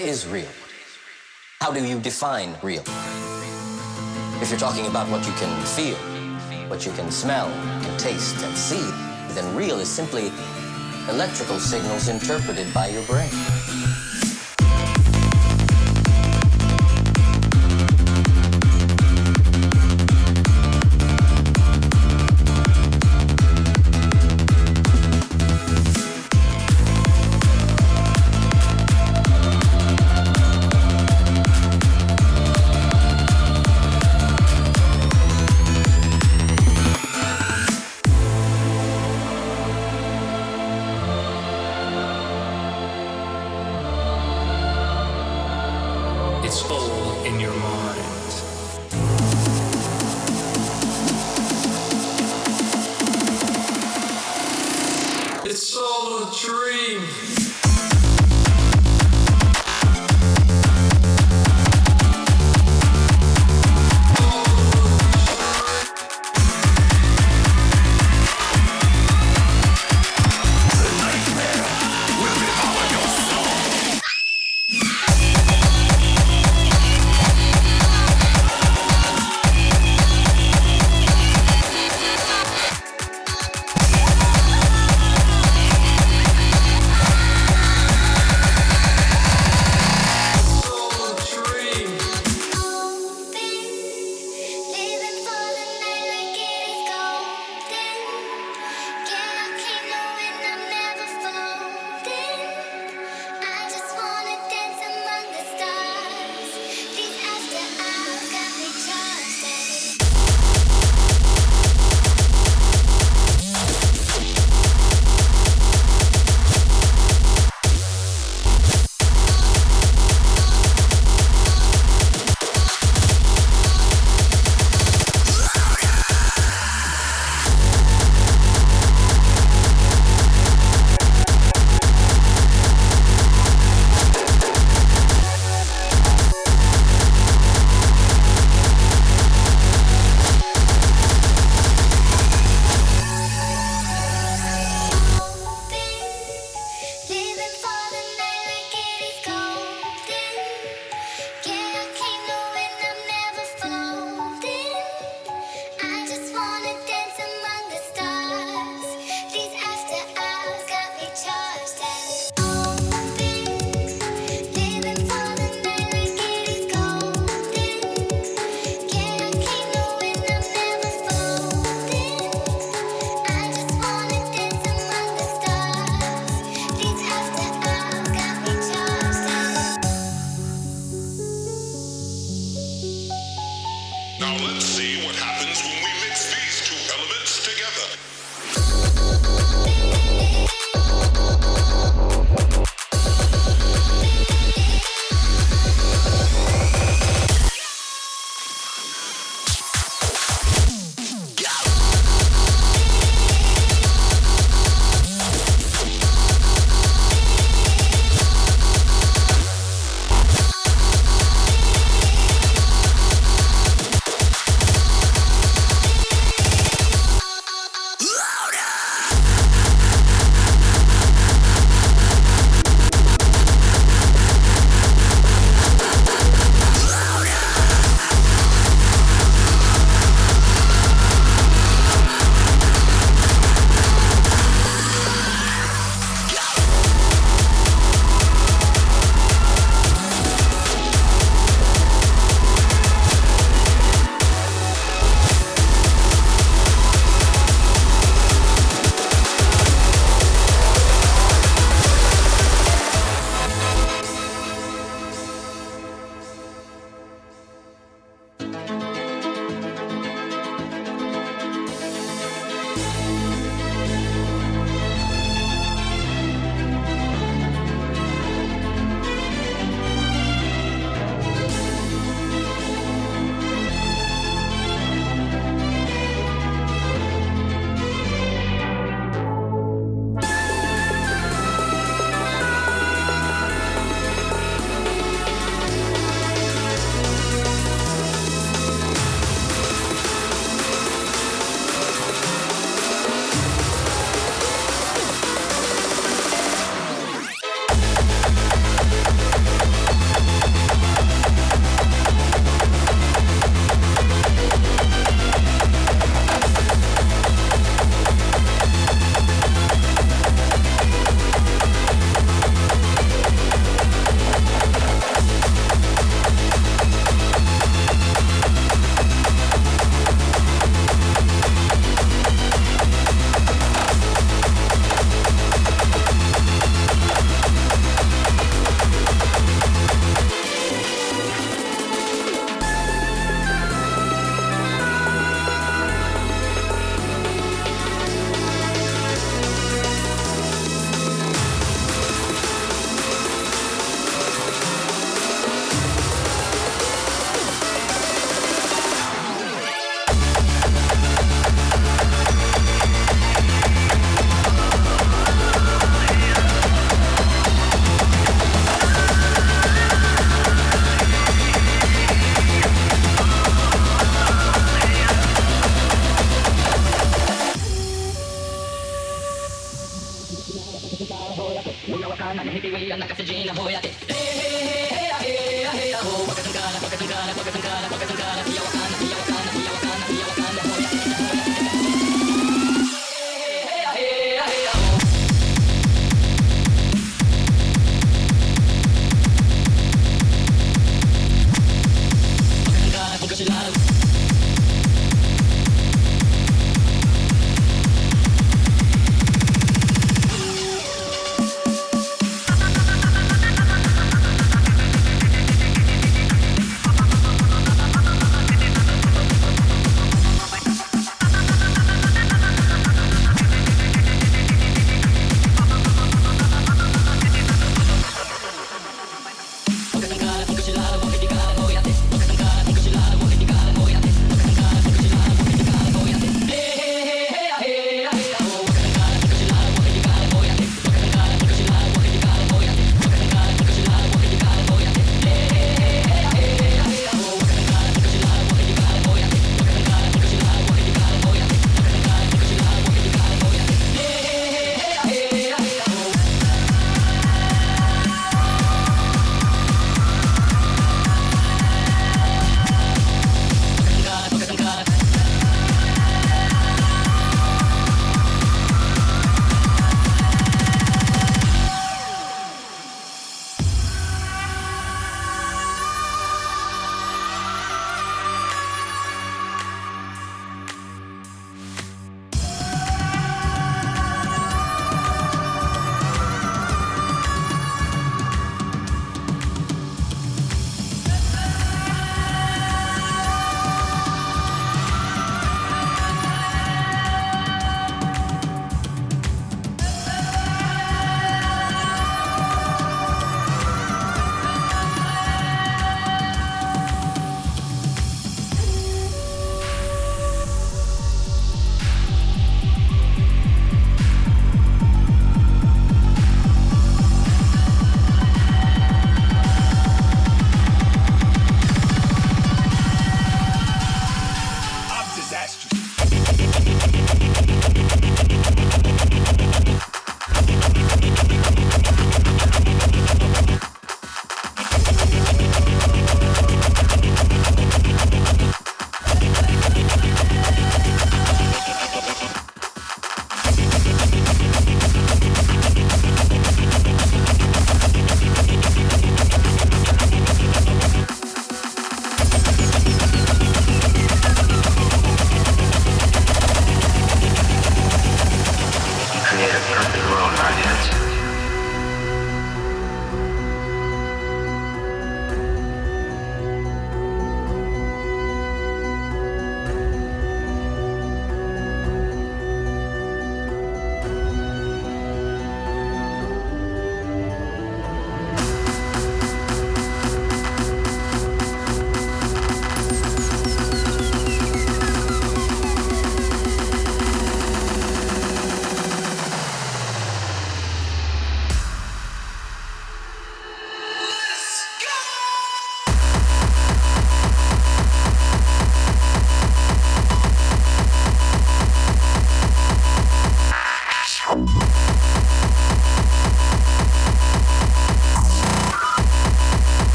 is real? How do you define real? If you're talking about what you can feel, what you can smell, can taste, and see, then real is simply electrical signals interpreted by your brain.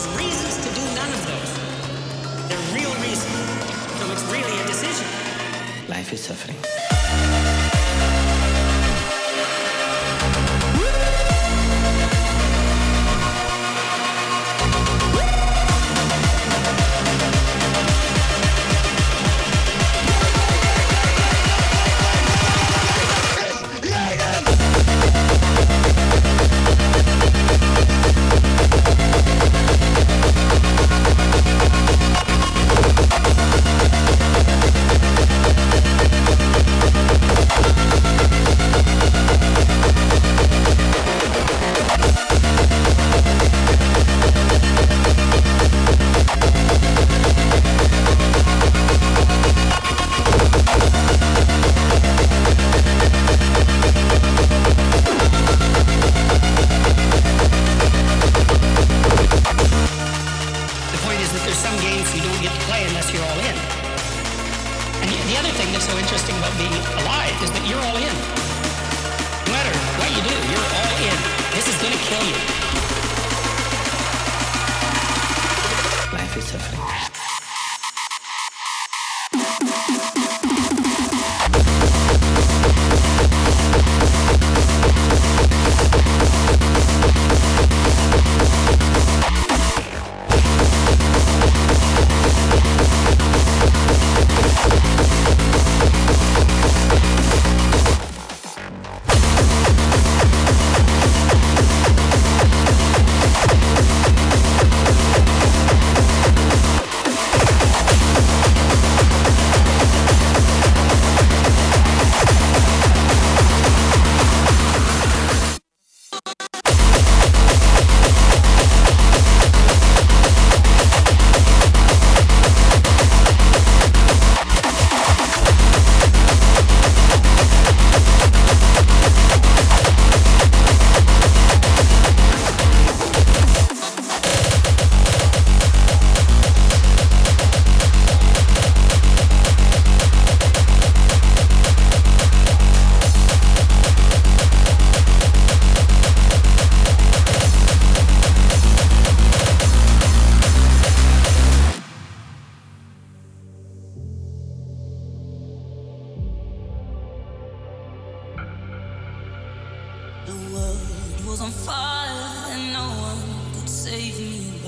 There's, reasons to do none of those. They're real reasons. So it's really a decision. Life is suffering.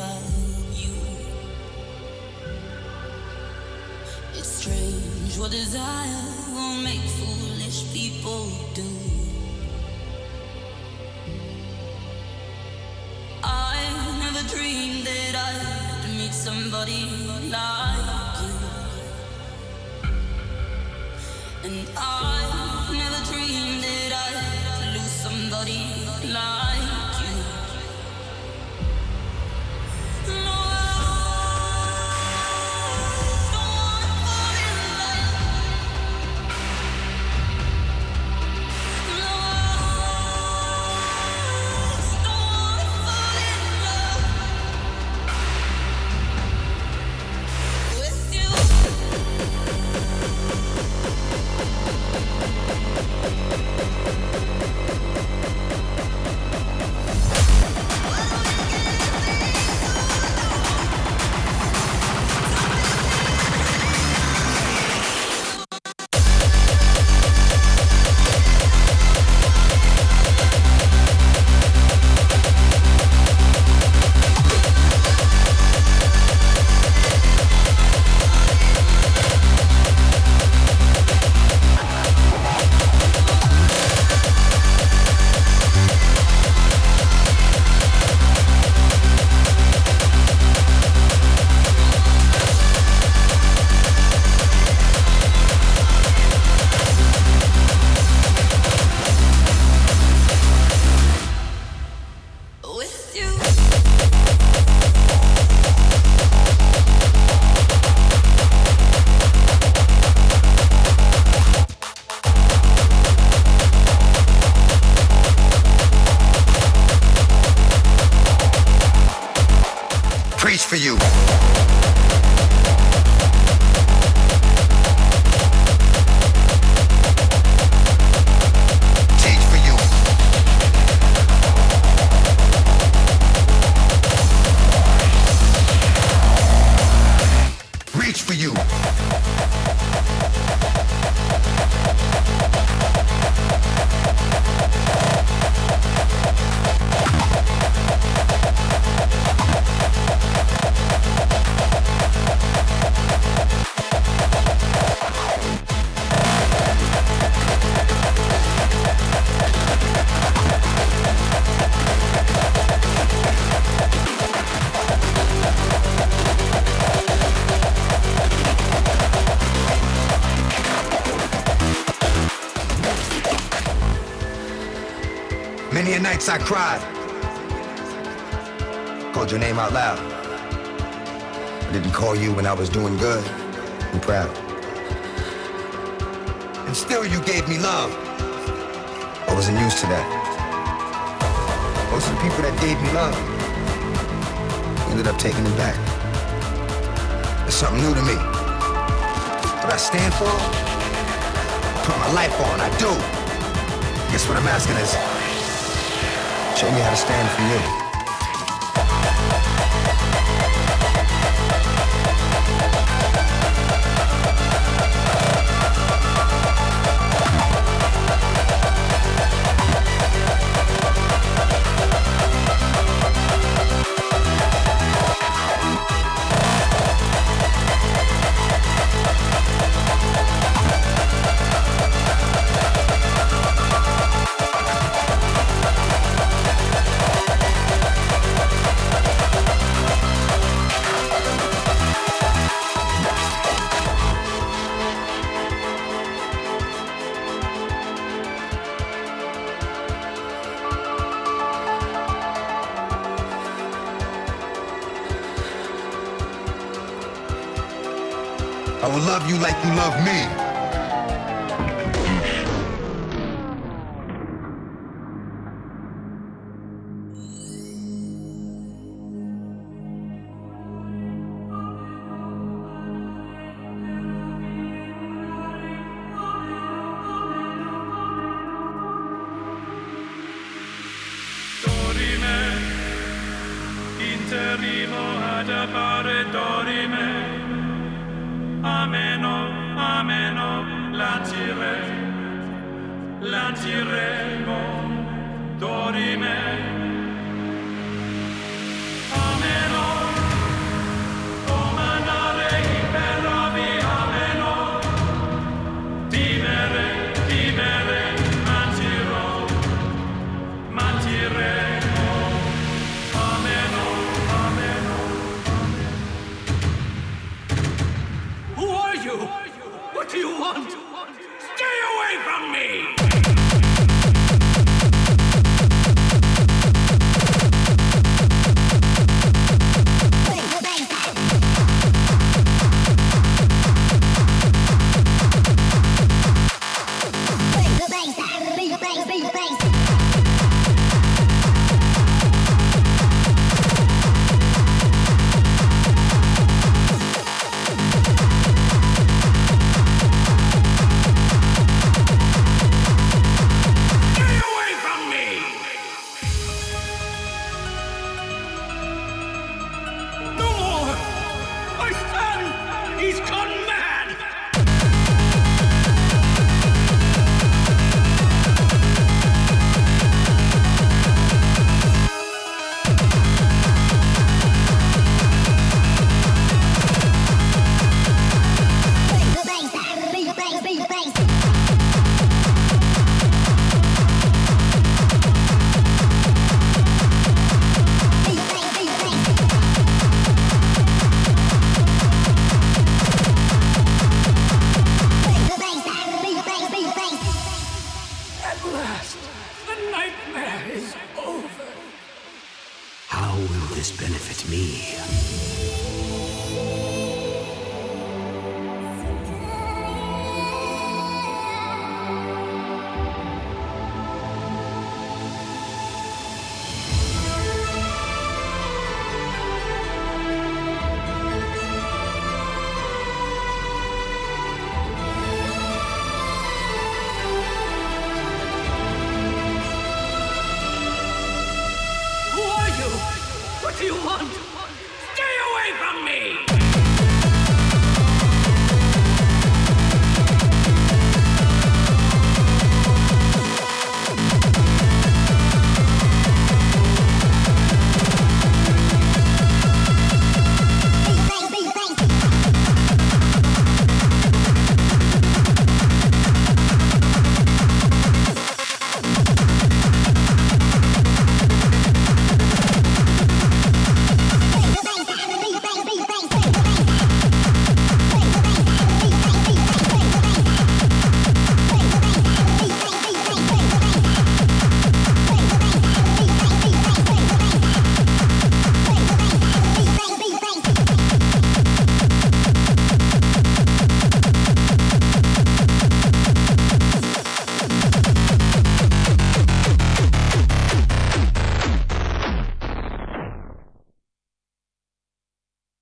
about you. It's strange what desire will make foolish people do. I never dreamed that I'd meet somebody like you, and I. nights I cried. Called your name out loud. I didn't call you when I was doing good and proud. And still you gave me love. I wasn't used to that. Most of the people that gave me love ended up taking it back. It's something new to me. What I stand for, put my life on, I do. Guess what I'm asking is, show me how to stand for you. Love you like you love will me?